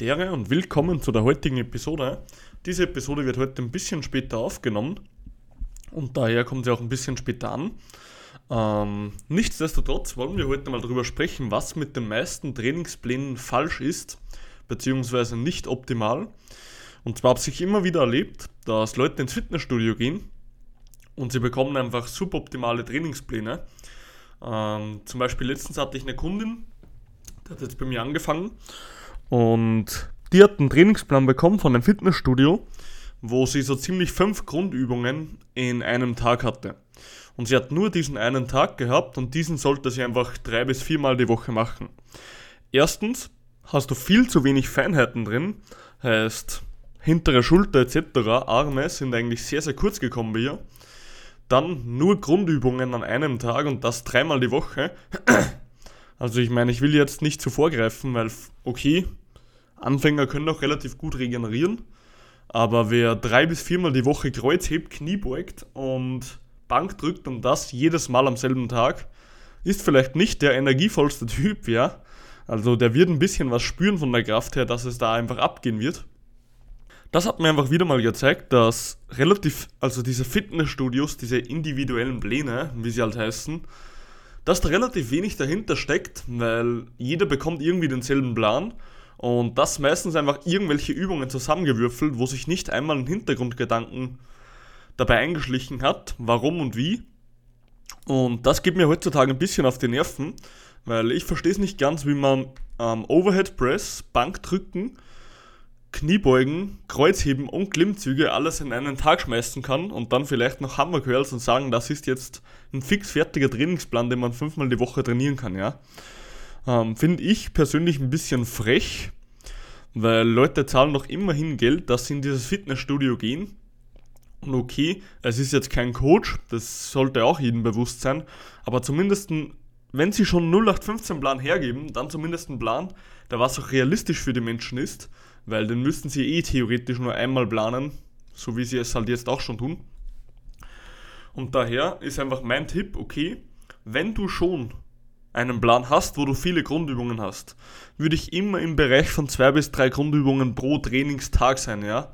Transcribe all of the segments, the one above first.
Dere und willkommen zu der heutigen Episode. Diese Episode wird heute ein bisschen später aufgenommen und daher kommt sie auch ein bisschen später an. Ähm, nichtsdestotrotz wollen wir heute mal darüber sprechen, was mit den meisten Trainingsplänen falsch ist, beziehungsweise nicht optimal. Und zwar habe ich immer wieder erlebt, dass Leute ins Fitnessstudio gehen und sie bekommen einfach suboptimale Trainingspläne. Ähm, zum Beispiel letztens hatte ich eine Kundin, die hat jetzt bei mir angefangen und die hat einen Trainingsplan bekommen von einem Fitnessstudio, wo sie so ziemlich fünf Grundübungen in einem Tag hatte. Und sie hat nur diesen einen Tag gehabt und diesen sollte sie einfach drei bis viermal die Woche machen. Erstens hast du viel zu wenig Feinheiten drin, heißt hintere Schulter etc., Arme sind eigentlich sehr, sehr kurz gekommen bei ihr. Dann nur Grundübungen an einem Tag und das dreimal die Woche. Also ich meine, ich will jetzt nicht zu vorgreifen, weil okay, Anfänger können auch relativ gut regenerieren, aber wer drei bis viermal die Woche Kreuz hebt, Knie beugt und Bank drückt und das jedes Mal am selben Tag, ist vielleicht nicht der energievollste Typ, ja. Also der wird ein bisschen was spüren von der Kraft her, dass es da einfach abgehen wird. Das hat mir einfach wieder mal gezeigt, dass relativ, also diese Fitnessstudios, diese individuellen Pläne, wie sie halt heißen, dass da relativ wenig dahinter steckt, weil jeder bekommt irgendwie denselben Plan und das meistens einfach irgendwelche Übungen zusammengewürfelt, wo sich nicht einmal ein Hintergrundgedanken dabei eingeschlichen hat, warum und wie. Und das geht mir heutzutage ein bisschen auf die Nerven, weil ich verstehe es nicht ganz, wie man ähm, Overhead Press, Bankdrücken, Kniebeugen, Kreuzheben und Klimmzüge alles in einen Tag schmeißen kann und dann vielleicht noch Hammer Curls und sagen, das ist jetzt ein fix fertiger Trainingsplan, den man fünfmal die Woche trainieren kann, ja. Ähm, Finde ich persönlich ein bisschen frech, weil Leute zahlen noch immerhin Geld, dass sie in dieses Fitnessstudio gehen. Und okay, es ist jetzt kein Coach, das sollte auch jedem bewusst sein, aber zumindest, wenn sie schon 0815 Plan hergeben, dann zumindest einen Plan, der was auch realistisch für die Menschen ist weil den müssten sie eh theoretisch nur einmal planen, so wie sie es halt jetzt auch schon tun. Und daher ist einfach mein Tipp, okay, wenn du schon einen Plan hast, wo du viele Grundübungen hast, würde ich immer im Bereich von zwei bis drei Grundübungen pro Trainingstag sein, ja.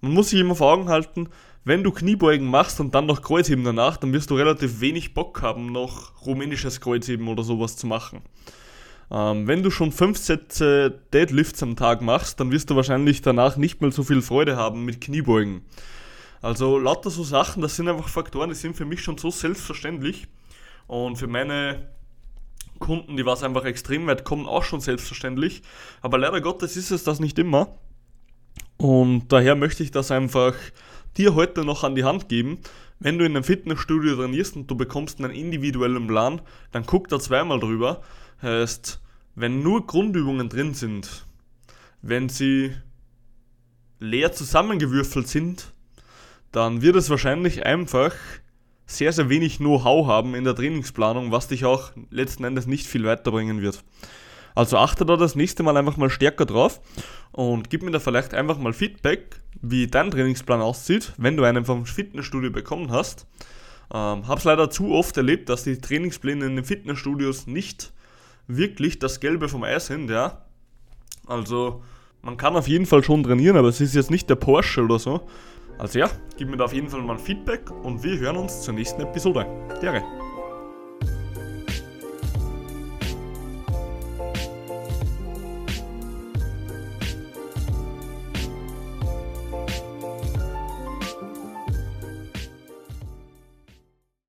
Man muss sich immer vor Augen halten, wenn du Kniebeugen machst und dann noch Kreuzheben danach, dann wirst du relativ wenig Bock haben, noch rumänisches Kreuzheben oder sowas zu machen. Ähm, wenn du schon fünf Sätze Deadlifts am Tag machst, dann wirst du wahrscheinlich danach nicht mehr so viel Freude haben mit Kniebeugen. Also lauter so Sachen, das sind einfach Faktoren, die sind für mich schon so selbstverständlich. Und für meine Kunden, die was einfach extrem weit kommen, auch schon selbstverständlich. Aber leider Gottes ist es das nicht immer. Und daher möchte ich das einfach dir heute noch an die Hand geben. Wenn du in einem Fitnessstudio trainierst und du bekommst einen individuellen Plan, dann guck da zweimal drüber. Heißt, wenn nur Grundübungen drin sind, wenn sie leer zusammengewürfelt sind, dann wird es wahrscheinlich einfach sehr, sehr wenig Know-how haben in der Trainingsplanung, was dich auch letzten Endes nicht viel weiterbringen wird. Also achte da das nächste Mal einfach mal stärker drauf und gib mir da vielleicht einfach mal Feedback, wie dein Trainingsplan aussieht, wenn du einen vom Fitnessstudio bekommen hast. Ähm, hab's leider zu oft erlebt, dass die Trainingspläne in den Fitnessstudios nicht wirklich das Gelbe vom Eis sind, ja. Also, man kann auf jeden Fall schon trainieren, aber es ist jetzt nicht der Porsche oder so. Also ja, gib mir da auf jeden Fall mal ein Feedback und wir hören uns zur nächsten Episode. Dere.